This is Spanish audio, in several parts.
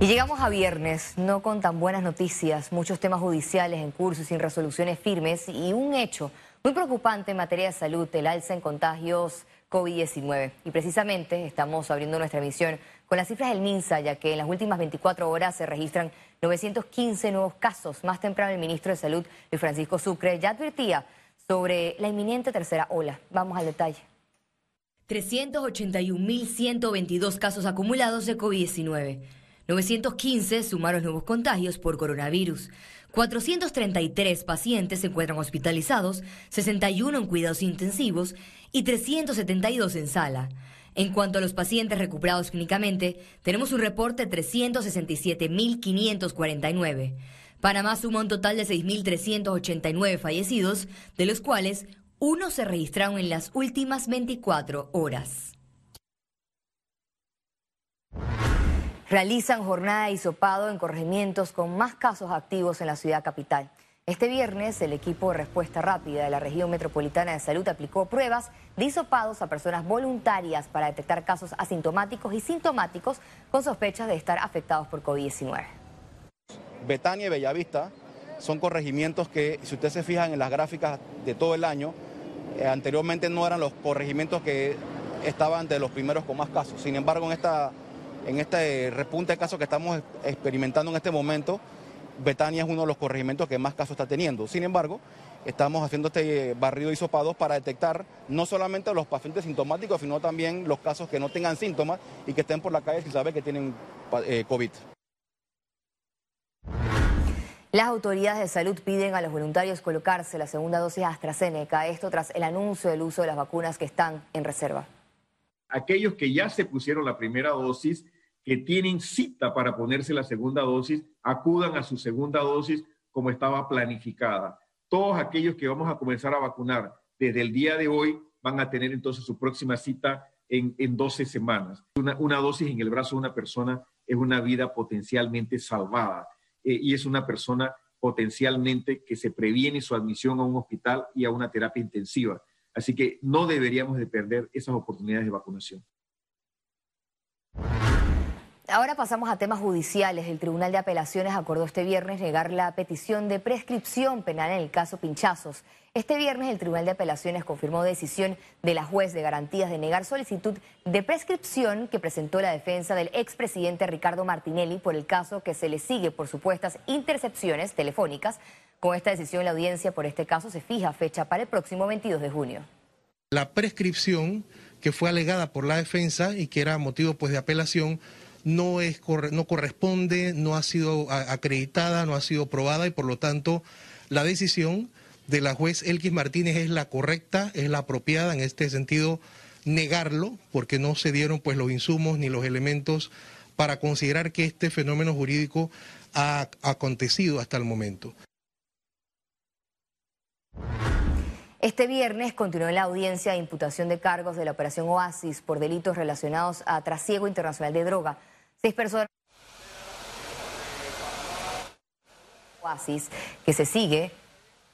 Y llegamos a viernes, no con tan buenas noticias, muchos temas judiciales en curso sin resoluciones firmes y un hecho muy preocupante en materia de salud, el alza en contagios COVID-19. Y precisamente estamos abriendo nuestra emisión con las cifras del MINSA, ya que en las últimas 24 horas se registran 915 nuevos casos. Más temprano el ministro de Salud, Luis Francisco Sucre, ya advertía sobre la inminente tercera ola. Vamos al detalle. 381.122 casos acumulados de COVID-19. 915 sumaron nuevos contagios por coronavirus. 433 pacientes se encuentran hospitalizados, 61 en cuidados intensivos y 372 en sala. En cuanto a los pacientes recuperados clínicamente, tenemos un reporte de 367.549. Panamá suma un total de 6.389 fallecidos, de los cuales uno se registraron en las últimas 24 horas. Realizan jornada de hisopado en corregimientos con más casos activos en la ciudad capital. Este viernes, el equipo de respuesta rápida de la región metropolitana de salud aplicó pruebas de hisopados a personas voluntarias para detectar casos asintomáticos y sintomáticos con sospechas de estar afectados por COVID-19. Betania y Bellavista son corregimientos que, si ustedes se fijan en las gráficas de todo el año, eh, anteriormente no eran los corregimientos que estaban de los primeros con más casos. Sin embargo, en esta en este repunte de casos que estamos experimentando en este momento, Betania es uno de los corregimientos que más casos está teniendo. Sin embargo, estamos haciendo este barrido de hisopados para detectar no solamente los pacientes sintomáticos, sino también los casos que no tengan síntomas y que estén por la calle sin saber que tienen eh, COVID. Las autoridades de salud piden a los voluntarios colocarse la segunda dosis AstraZeneca, esto tras el anuncio del uso de las vacunas que están en reserva aquellos que ya se pusieron la primera dosis, que tienen cita para ponerse la segunda dosis, acudan a su segunda dosis como estaba planificada. Todos aquellos que vamos a comenzar a vacunar desde el día de hoy van a tener entonces su próxima cita en, en 12 semanas. Una, una, dosis en el brazo de una persona es una vida potencialmente salvada eh, y es una persona potencialmente que se previene su admisión a un hospital y a una terapia intensiva. Así que no deberíamos de perder esas oportunidades de vacunación. Ahora pasamos a temas judiciales. El Tribunal de Apelaciones acordó este viernes negar la petición de prescripción penal en el caso Pinchazos. Este viernes el Tribunal de Apelaciones confirmó decisión de la juez de garantías de negar solicitud de prescripción que presentó la defensa del expresidente Ricardo Martinelli por el caso que se le sigue por supuestas intercepciones telefónicas con esta decisión, la audiencia por este caso se fija fecha para el próximo 22 de junio. La prescripción que fue alegada por la defensa y que era motivo pues, de apelación no, es, no corresponde, no ha sido acreditada, no ha sido probada y por lo tanto la decisión de la juez Elkis Martínez es la correcta, es la apropiada en este sentido negarlo porque no se dieron pues los insumos ni los elementos para considerar que este fenómeno jurídico ha acontecido hasta el momento. Este viernes continuó la audiencia de imputación de cargos de la operación Oasis por delitos relacionados a trasiego internacional de droga. Seis personas. Oasis, que se sigue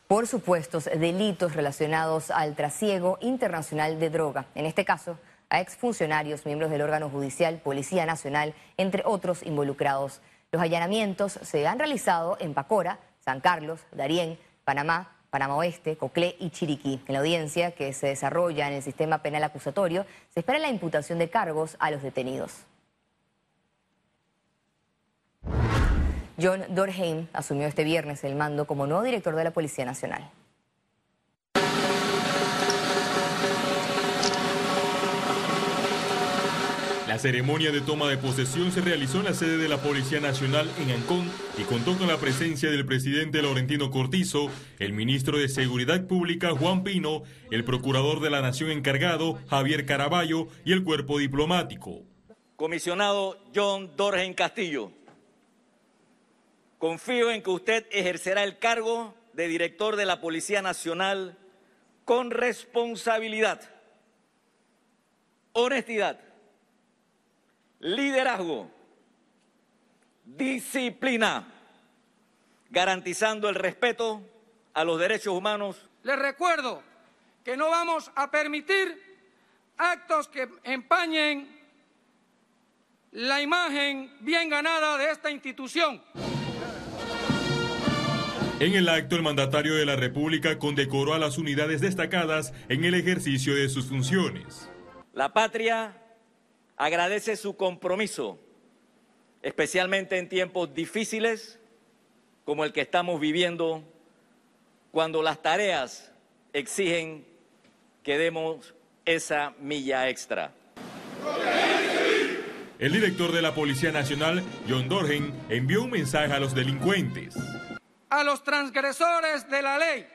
por supuestos delitos relacionados al trasiego internacional de droga. En este caso, a exfuncionarios, miembros del órgano judicial, Policía Nacional, entre otros involucrados. Los allanamientos se han realizado en Pacora, San Carlos, Darién, Panamá, Panamá Oeste, Coclé y Chiriquí. En la audiencia que se desarrolla en el sistema penal acusatorio, se espera la imputación de cargos a los detenidos. John Dorheim asumió este viernes el mando como nuevo director de la Policía Nacional. La ceremonia de toma de posesión se realizó en la sede de la Policía Nacional en Ancón y contó con la presencia del presidente Laurentino Cortizo, el ministro de Seguridad Pública Juan Pino, el procurador de la Nación encargado Javier Caraballo y el cuerpo diplomático. Comisionado John Dorgen Castillo, confío en que usted ejercerá el cargo de director de la Policía Nacional con responsabilidad, honestidad, liderazgo, disciplina, garantizando el respeto a los derechos humanos. Les recuerdo que no vamos a permitir actos que empañen la imagen bien ganada de esta institución. En el acto, el mandatario de la República condecoró a las unidades destacadas en el ejercicio de sus funciones. La patria agradece su compromiso, especialmente en tiempos difíciles como el que estamos viviendo, cuando las tareas exigen que demos esa milla extra. El director de la Policía Nacional, John Dorgen, envió un mensaje a los delincuentes. A los transgresores de la ley,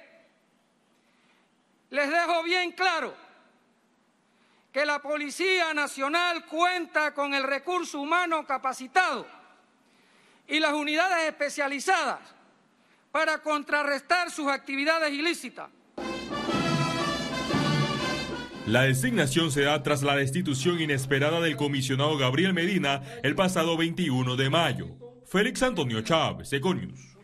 les dejo bien claro que la Policía Nacional cuenta con el recurso humano capacitado y las unidades especializadas para contrarrestar sus actividades ilícitas. La designación se da tras la destitución inesperada del comisionado Gabriel Medina el pasado 21 de mayo. Félix Antonio Chávez, Econius.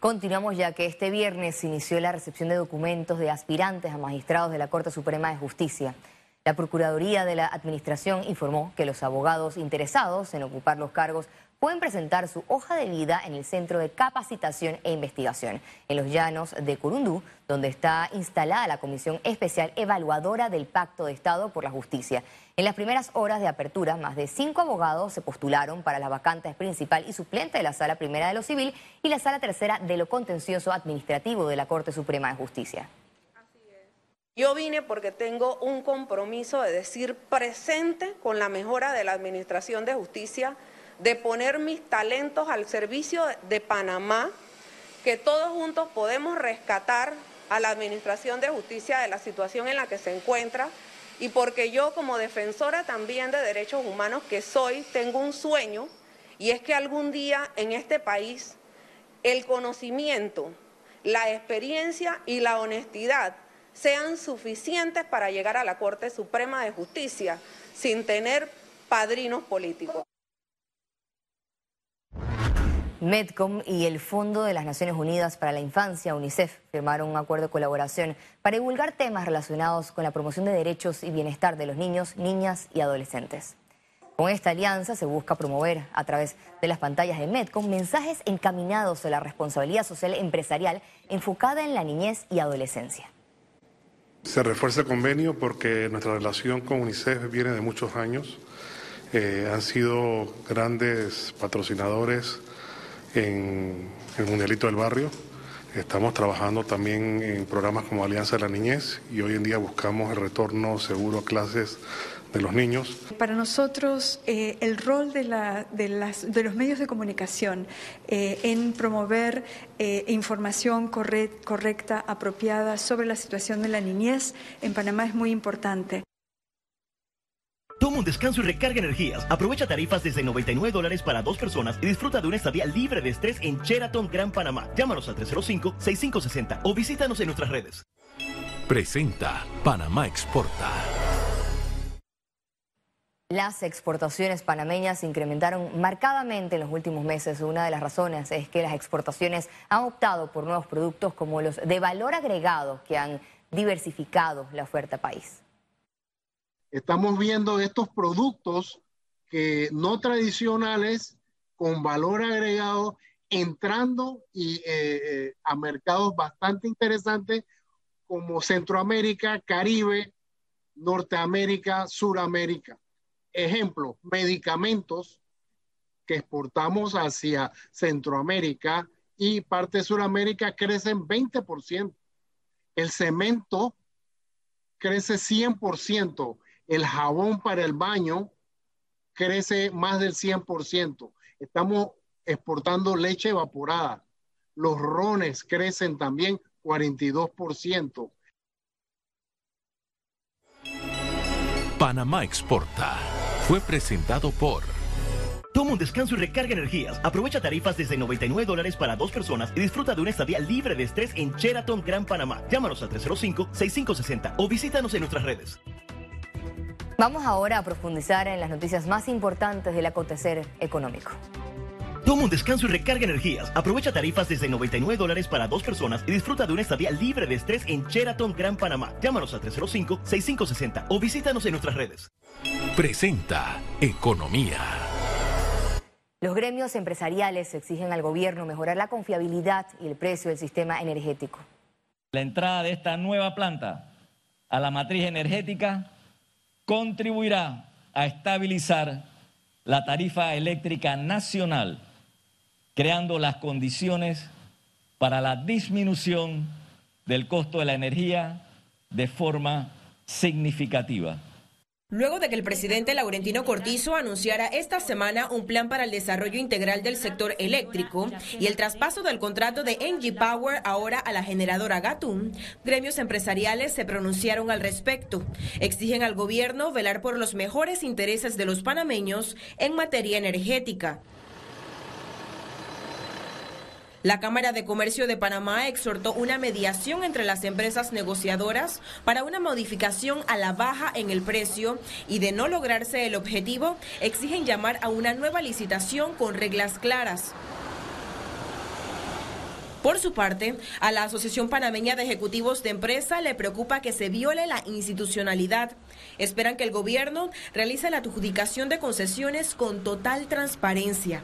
Continuamos ya que este viernes inició la recepción de documentos de aspirantes a magistrados de la Corte Suprema de Justicia. La Procuraduría de la Administración informó que los abogados interesados en ocupar los cargos pueden presentar su hoja de vida en el Centro de Capacitación e Investigación, en los llanos de Curundú, donde está instalada la Comisión Especial Evaluadora del Pacto de Estado por la Justicia. En las primeras horas de apertura, más de cinco abogados se postularon para las vacantes principal y suplente de la Sala Primera de lo Civil y la Sala Tercera de lo Contencioso Administrativo de la Corte Suprema de Justicia. Yo vine porque tengo un compromiso de decir presente con la mejora de la Administración de Justicia de poner mis talentos al servicio de Panamá, que todos juntos podemos rescatar a la Administración de Justicia de la situación en la que se encuentra y porque yo como defensora también de derechos humanos que soy, tengo un sueño y es que algún día en este país el conocimiento, la experiencia y la honestidad sean suficientes para llegar a la Corte Suprema de Justicia sin tener padrinos políticos. Medcom y el Fondo de las Naciones Unidas para la Infancia, UNICEF, firmaron un acuerdo de colaboración para divulgar temas relacionados con la promoción de derechos y bienestar de los niños, niñas y adolescentes. Con esta alianza se busca promover a través de las pantallas de Medcom mensajes encaminados a la responsabilidad social empresarial enfocada en la niñez y adolescencia. Se refuerza el convenio porque nuestra relación con UNICEF viene de muchos años. Eh, han sido grandes patrocinadores en el Mundialito del Barrio. Estamos trabajando también en programas como Alianza de la Niñez y hoy en día buscamos el retorno seguro a clases de los niños. Para nosotros, eh, el rol de, la, de, las, de, los medios de comunicación eh, en promover eh, información correcta, apropiada sobre la situación de la niñez en Panamá es muy importante. Toma un descanso y recarga energías. Aprovecha tarifas desde 99 dólares para dos personas y disfruta de una estadía libre de estrés en Sheraton Gran Panamá. Llámanos al 305-6560 o visítanos en nuestras redes. Presenta Panamá Exporta. Las exportaciones panameñas se incrementaron marcadamente en los últimos meses. Una de las razones es que las exportaciones han optado por nuevos productos como los de valor agregado que han diversificado la oferta país estamos viendo estos productos que no tradicionales con valor agregado entrando y, eh, eh, a mercados bastante interesantes como Centroamérica, Caribe, Norteamérica, Suramérica. Ejemplo, medicamentos que exportamos hacia Centroamérica y parte de Suramérica crecen 20%. El cemento crece 100% el jabón para el baño crece más del 100%. Estamos exportando leche evaporada. Los rones crecen también 42%. Panamá Exporta. Fue presentado por... Toma un descanso y recarga energías. Aprovecha tarifas desde 99 dólares para dos personas y disfruta de una estadía libre de estrés en Sheraton Gran Panamá. Llámanos al 305-6560 o visítanos en nuestras redes. Vamos ahora a profundizar en las noticias más importantes del acontecer económico. Toma un descanso y recarga energías. Aprovecha tarifas desde 99 dólares para dos personas y disfruta de una estadía libre de estrés en Sheraton Gran Panamá. Llámanos al 305-6560 o visítanos en nuestras redes. presenta Economía. Los gremios empresariales exigen al gobierno mejorar la confiabilidad y el precio del sistema energético. La entrada de esta nueva planta a la matriz energética contribuirá a estabilizar la tarifa eléctrica nacional, creando las condiciones para la disminución del costo de la energía de forma significativa. Luego de que el presidente Laurentino Cortizo anunciara esta semana un plan para el desarrollo integral del sector eléctrico y el traspaso del contrato de NG Power ahora a la generadora Gatum, gremios empresariales se pronunciaron al respecto. Exigen al gobierno velar por los mejores intereses de los panameños en materia energética. La Cámara de Comercio de Panamá exhortó una mediación entre las empresas negociadoras para una modificación a la baja en el precio y de no lograrse el objetivo, exigen llamar a una nueva licitación con reglas claras. Por su parte, a la Asociación Panameña de Ejecutivos de Empresa le preocupa que se viole la institucionalidad. Esperan que el gobierno realice la adjudicación de concesiones con total transparencia.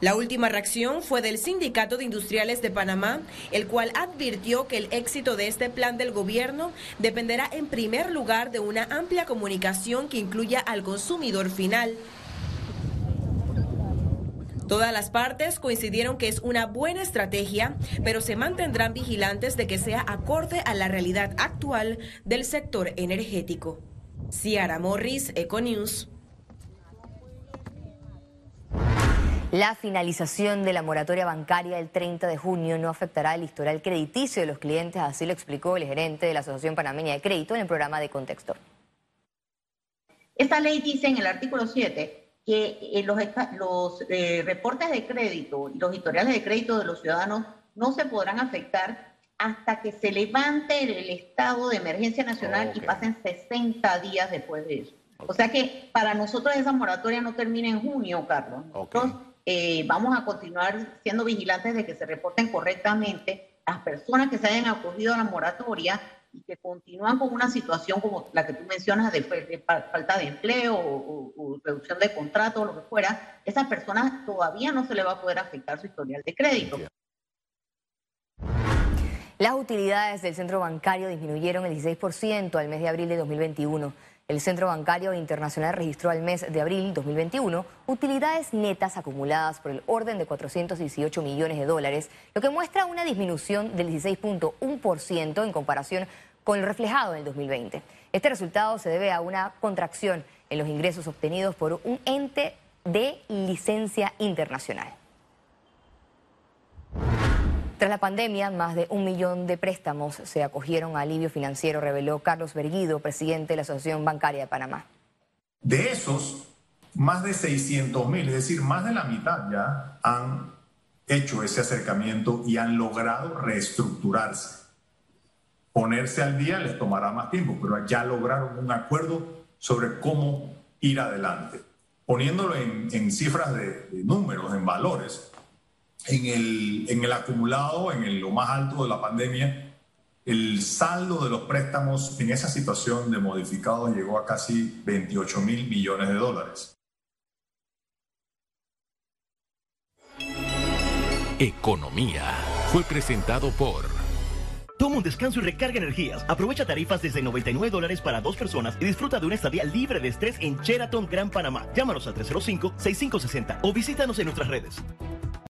La última reacción fue del Sindicato de Industriales de Panamá, el cual advirtió que el éxito de este plan del gobierno dependerá en primer lugar de una amplia comunicación que incluya al consumidor final. Todas las partes coincidieron que es una buena estrategia, pero se mantendrán vigilantes de que sea acorde a la realidad actual del sector energético. Ciara Morris, Econews. La finalización de la moratoria bancaria el 30 de junio no afectará el historial crediticio de los clientes, así lo explicó el gerente de la Asociación Panameña de Crédito en el programa de Contexto. Esta ley dice en el artículo 7 que eh, los, los eh, reportes de crédito y los historiales de crédito de los ciudadanos no se podrán afectar hasta que se levante el estado de emergencia nacional y pasen 60 días después de eso. O sea que para nosotros esa moratoria no termina en junio, Carlos. Eh, vamos a continuar siendo vigilantes de que se reporten correctamente las personas que se hayan acogido a la moratoria y que continúan con una situación como la que tú mencionas de, falta de empleo o, reducción de contrato o lo que fuera, esas personas todavía no se le va a poder afectar su historial de crédito. Las utilidades del centro bancario disminuyeron el 16% al mes de abril de 2021. El Centro Bancario Internacional registró al mes de abril 2021 utilidades netas acumuladas por el orden de 418 millones de dólares, lo que muestra una disminución del 16.1% en comparación con lo reflejado en el 2020. Este resultado se debe a una contracción en los ingresos obtenidos por un ente de licencia internacional. Tras la pandemia, más de un millón de préstamos se acogieron a alivio financiero, reveló Carlos Berguido, presidente de la Asociación Bancaria de Panamá. De esos, más de 600 mil, es decir, más de la mitad ya han hecho ese acercamiento y han logrado reestructurarse. Ponerse al día les tomará más tiempo, pero ya lograron un acuerdo sobre cómo ir adelante. Poniéndolo en, cifras de números, en valores, en el, en el acumulado, en lo más alto de la pandemia, el saldo de los préstamos en esa situación de modificados llegó a casi 28 mil millones de dólares. Economía fue presentado por... Toma un descanso y recarga energías. Aprovecha tarifas desde 99 dólares para dos personas y disfruta de una estadía libre de estrés en Sheraton Gran Panamá. Llámanos al 305-6560 o visítanos en nuestras redes.